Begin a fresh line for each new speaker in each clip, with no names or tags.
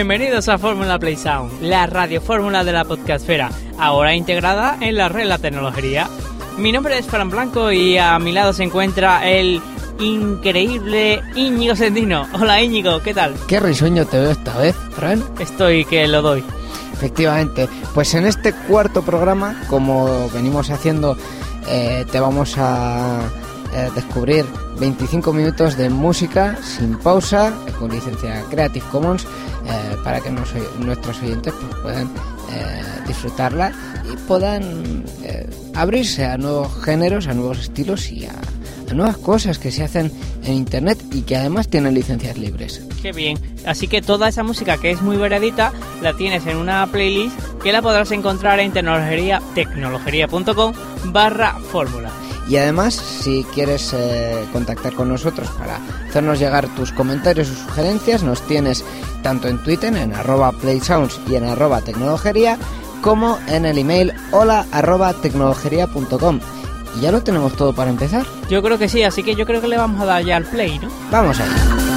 Bienvenidos a Fórmula Play Sound, la radio fórmula de la podcastfera, ahora integrada en la red La Tecnología. Mi nombre es Fran Blanco y a mi lado se encuentra el increíble Íñigo Sendino. Hola Íñigo, ¿qué tal?
Qué risueño te veo esta vez, Fran.
Estoy que lo doy.
Efectivamente, pues en este cuarto programa, como venimos haciendo, eh, te vamos a eh, descubrir 25 minutos de música sin pausa, con licencia Creative Commons, eh, para que nuestros oyentes pues, puedan eh, disfrutarla y puedan abrirse a nuevos géneros, a nuevos estilos y a, nuevas cosas que se hacen en Internet y que además tienen licencias libres.
Qué bien. Así que toda esa música que es muy variadita la tienes en una playlist que la podrás encontrar en tecnologería.com barra fórmula.
Y además, si quieres eh, contactar con nosotros para hacernos llegar tus comentarios o sugerencias, nos tienes tanto en Twitter, en arroba playsounds y en arroba tecnologería, como en el email hola arroba tecnologería.com. Y ya lo tenemos todo para empezar.
Yo creo que sí, así que yo creo que le vamos a dar ya al play, ¿no?
Vamos allá.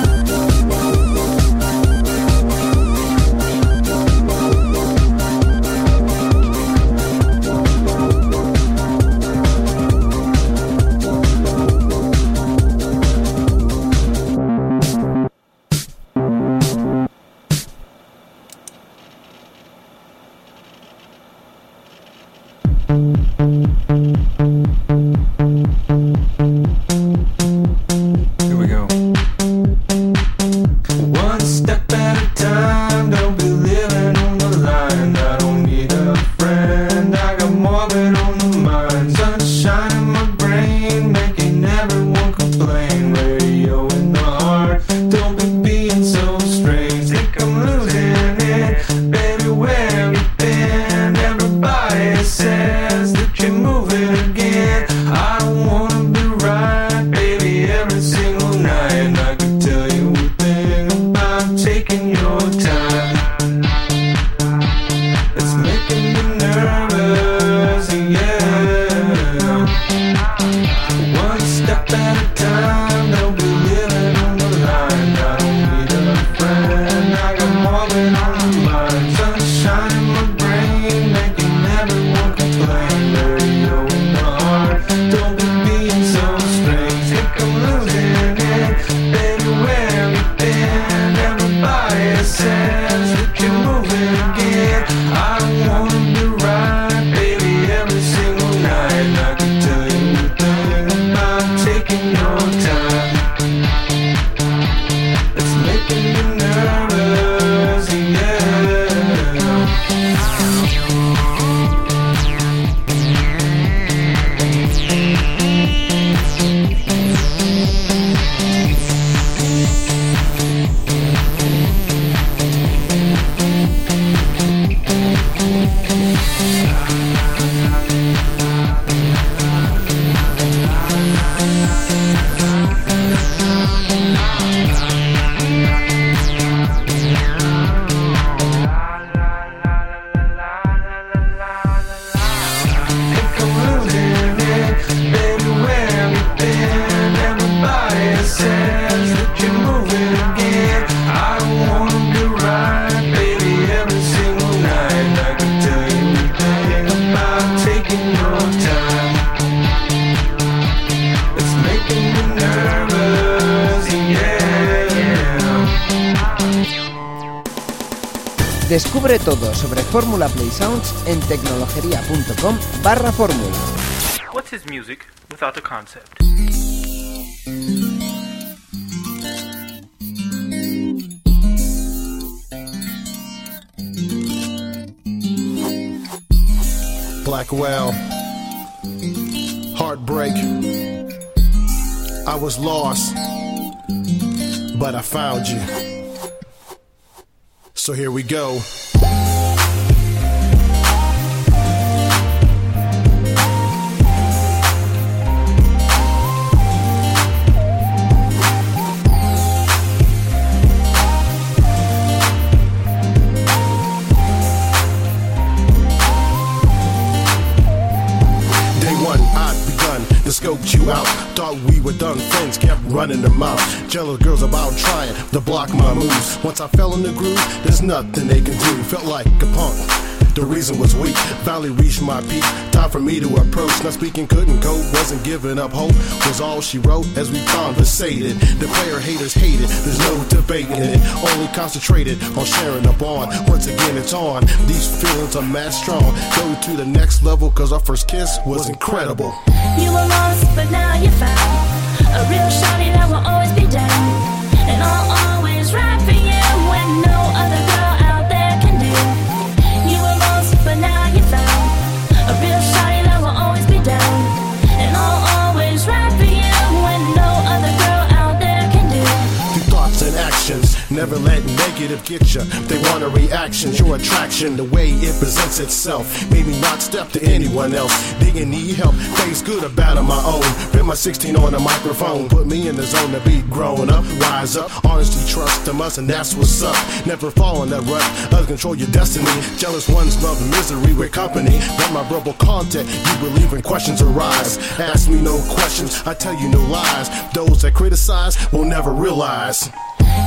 Descubre todo sobre Fórmula Play Sounds en tecnologería.com barra fórmula.
What's his music without a concept?
Black Well. Heartbreak. I was lost, but I found you. So here we go. Done friends, kept running their mouth. Jealous girls about trying to block my moves. Once I fell in the groove, there's nothing they can do. Felt like a punk. The reason was weak. Finally reached my peak. Time for me to approach. Not speaking, couldn't cope. Wasn't giving up hope. Was all she wrote as we conversated. The player haters hated. There's no debating it. Only concentrated on sharing a bond. Once again, it's on. These feelings are mad strong. Go to the next level, cause our first kiss was incredible.
You were lost, but now you're found. A real shawty that will always be down. And I'll always
Never let negative get you. They want a reaction, your attraction, the way it presents itself. Made me not step to anyone else. Didn't need help, face good or bad on my own. Been my 16 on the microphone, put me in the zone to be grown up. Rise up, honesty, trust them us, and that's what's up. Never fall in that rut, others control your destiny. Jealous ones love misery with company. Got my verbal content, you believe when questions arise. Ask me no questions, I tell you no lies. Those that criticize will never realize.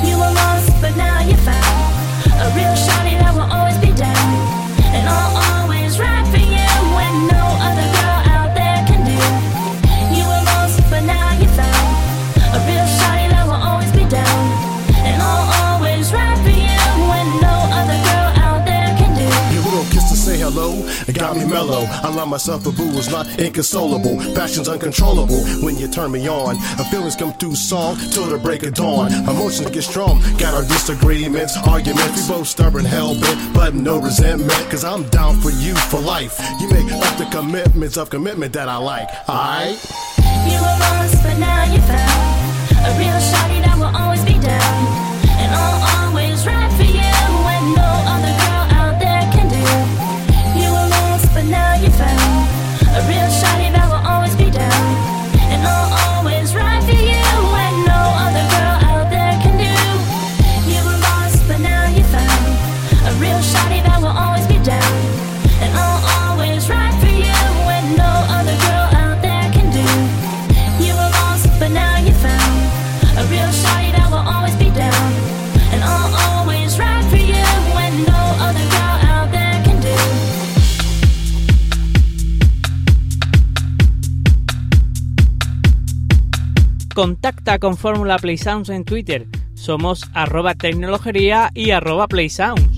You were lost, but now you're found. A real shawty that will always be down. And always
got me mellow. I love myself, a boo is not inconsolable. Passion's uncontrollable when you turn me on. Our feelings come through song till the break of dawn. Emotions get strong, got our disagreements, arguments. We both stubborn, hell bent, but no resentment. Cause I'm down for you for life. You make up the commitments of commitment that I like. Alright?
You were lost, but now you're found.
Contacta con Fórmula Play Sounds en Twitter. Somos arroba tecnologería y arroba Play Sounds.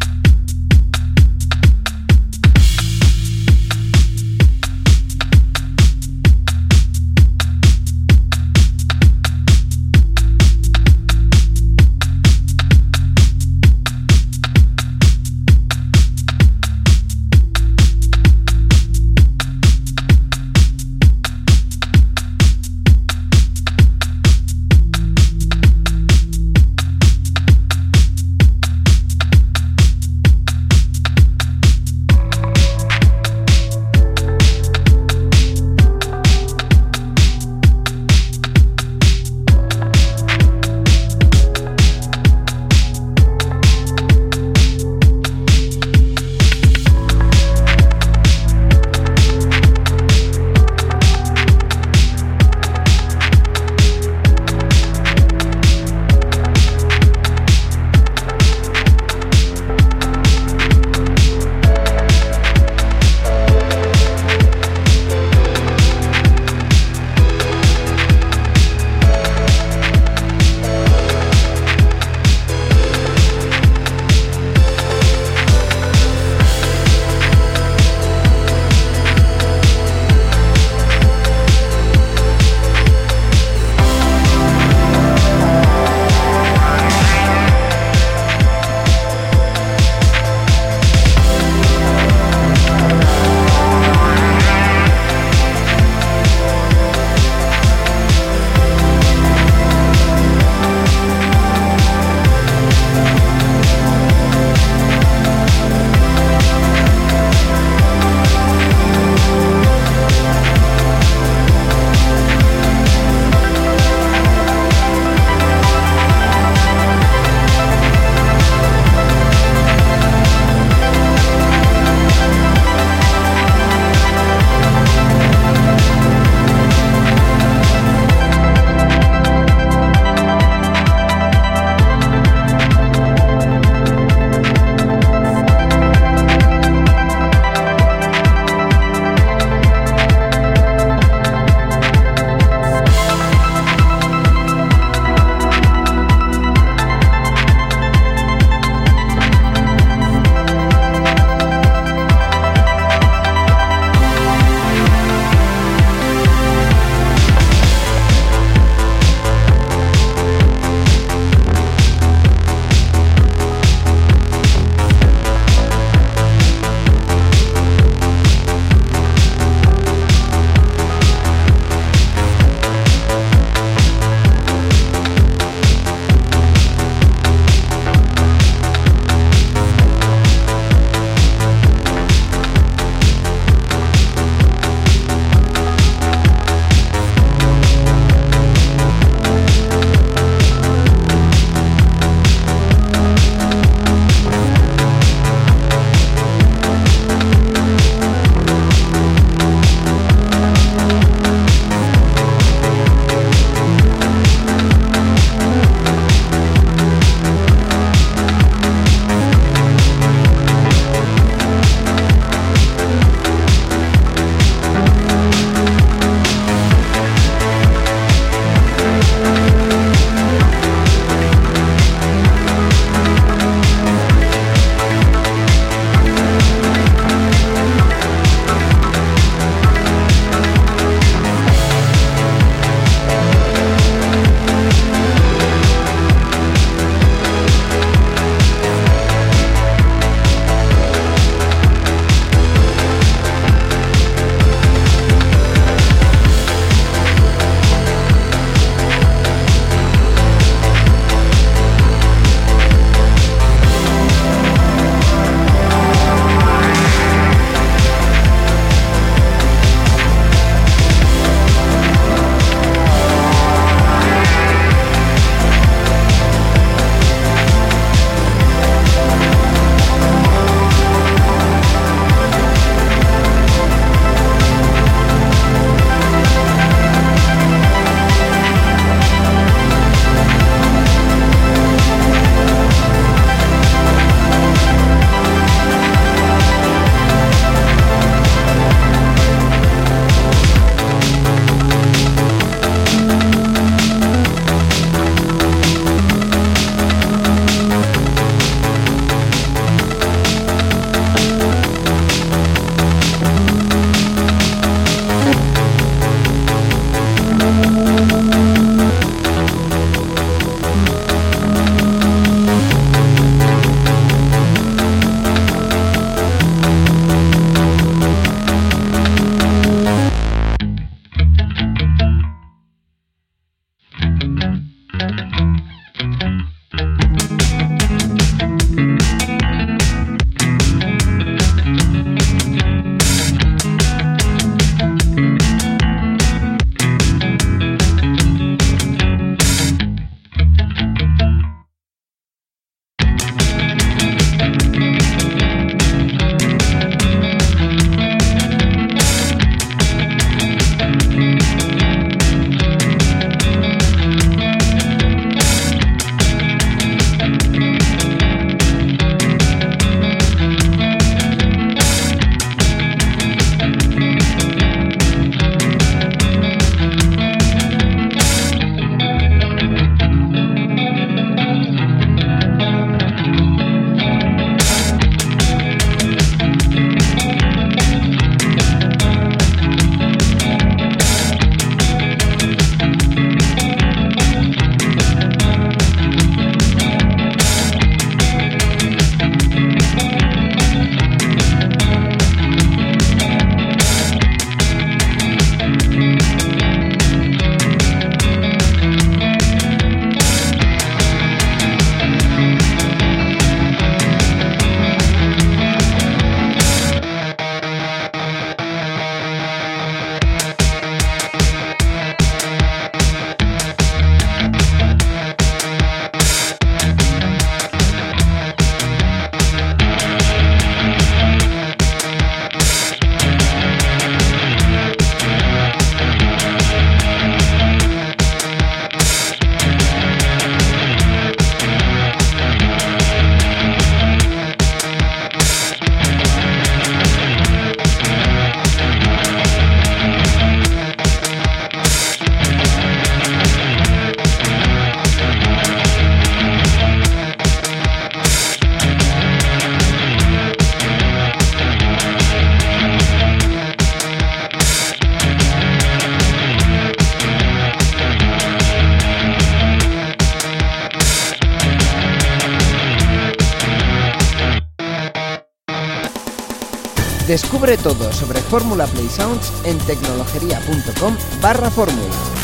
Descubre todo sobre Fórmula Play Sounds en tecnologería.com barra fórmula.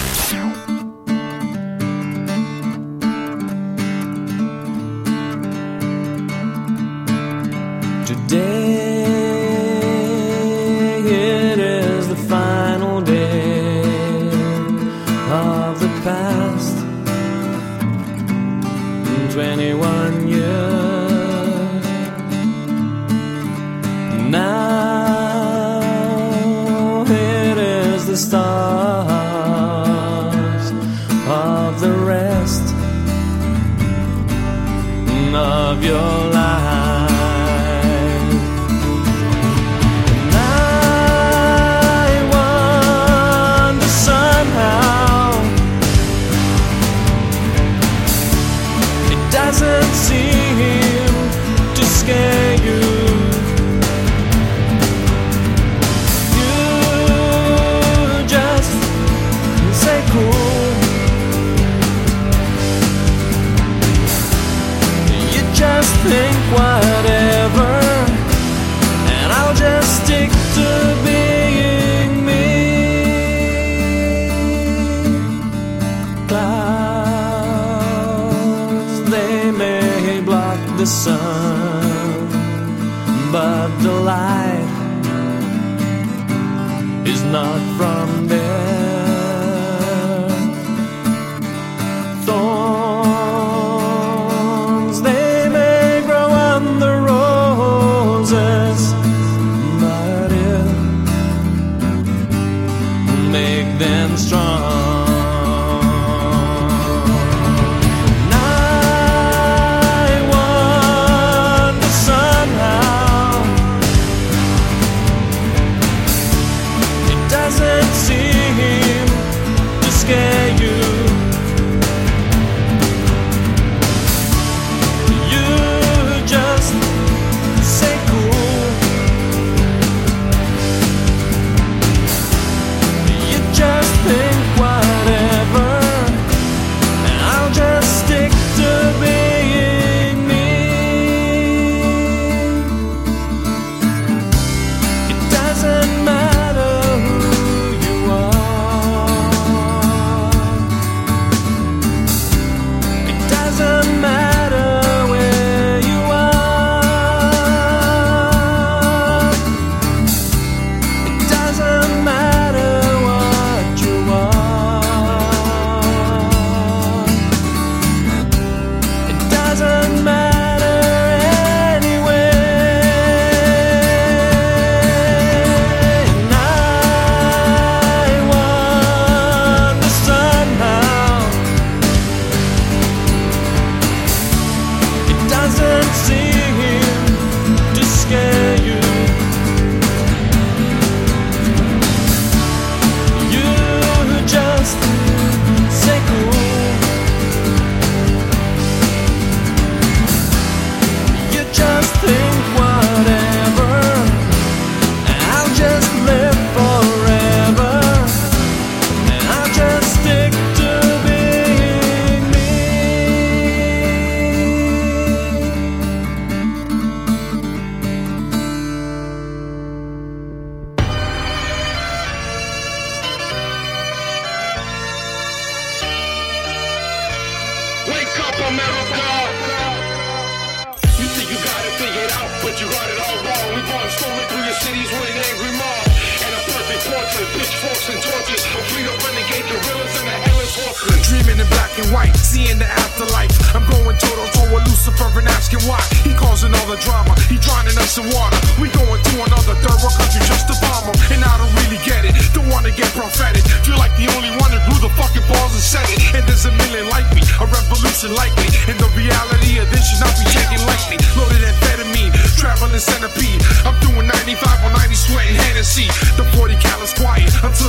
You
got it all wrong. We born storming through your cities with an angry mob. And a perfect portrait, pitchforks and torches. A fleet of renegade gorillas and a headless horseman.
Dreaming in black and white, seeing the afterlife. I'm going total toe with Lucifer and asking why. He causing all the drama, he drowning us in water. We going to another third world country just to bomb him. And I don't really get it, don't wanna get prophetic. Feel like the only one that grew the fucking balls and said it. And there's a million like me, a revolution like me. And the reality of this should not be taken lightly. Loaded amphetamine, traveling centipede. I'm doing 95 on 90 sweating Hennessy. The 40 cal is quiet until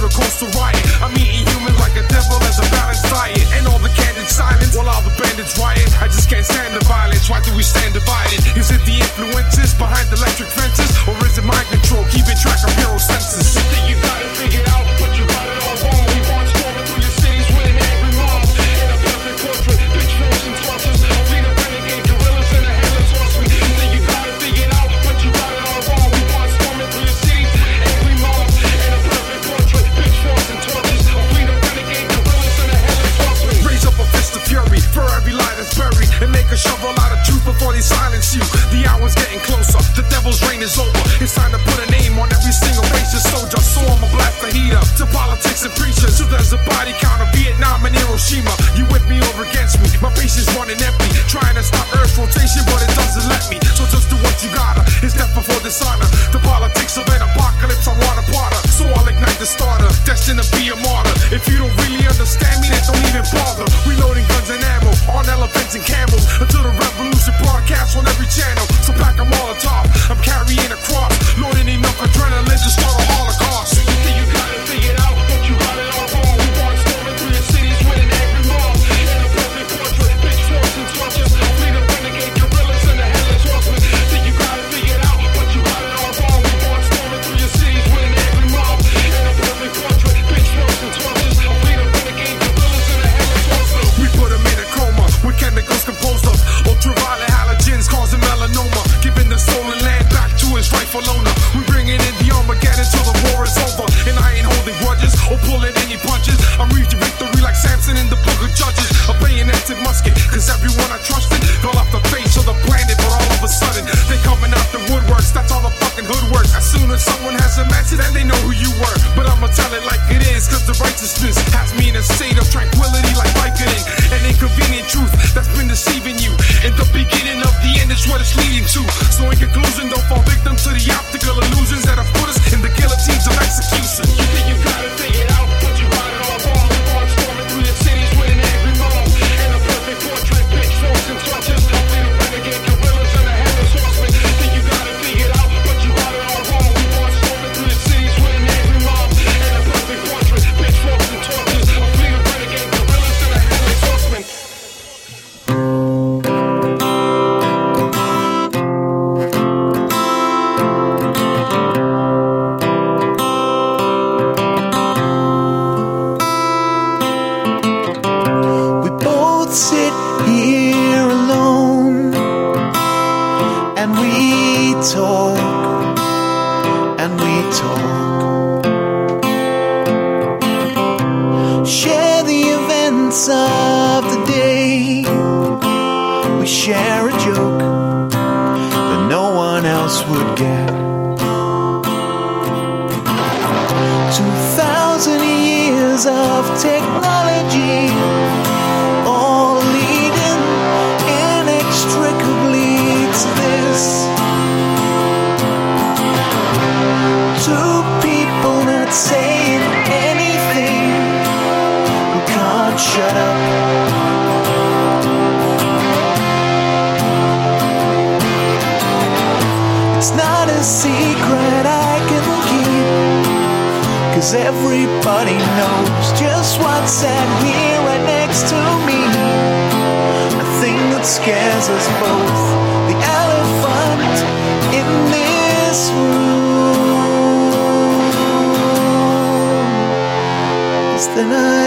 against me. My patience running empty, trying to stop Earth's rotation, but it's all. Buffalo Cause
everybody knows just what's at here right next to me. The thing that scares us both, the elephant in this room. Is the night.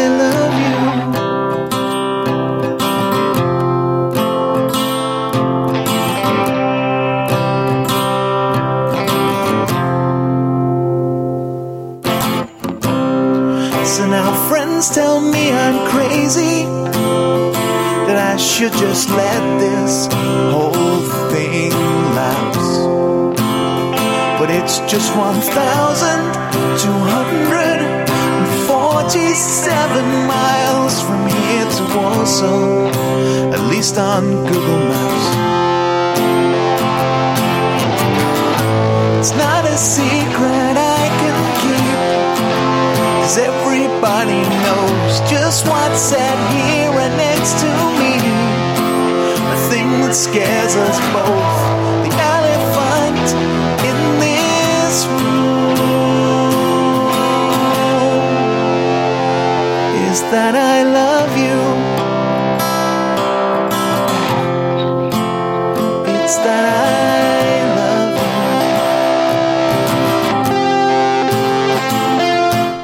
this whole thing lasts. But it's just 1,247 miles from here to Warsaw, at least on Google Maps. It's not a secret I can keep, cause everybody knows just what's said here and next to me thing that scares us both the elephant in this room is that I love you.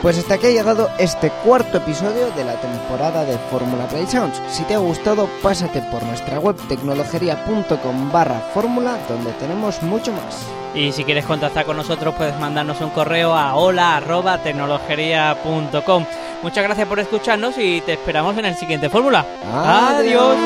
Pues hasta aquí ha llegado este cuarto episodio de la temporada de Fórmula Play Sounds. Si te ha gustado, pásate por nuestra web tecnologería.com barra fórmula, donde tenemos mucho más.
Y si quieres contactar con nosotros, puedes mandarnos un correo a hola.tecnologería.com. Muchas gracias por escucharnos y te esperamos en el siguiente Fórmula. Adiós.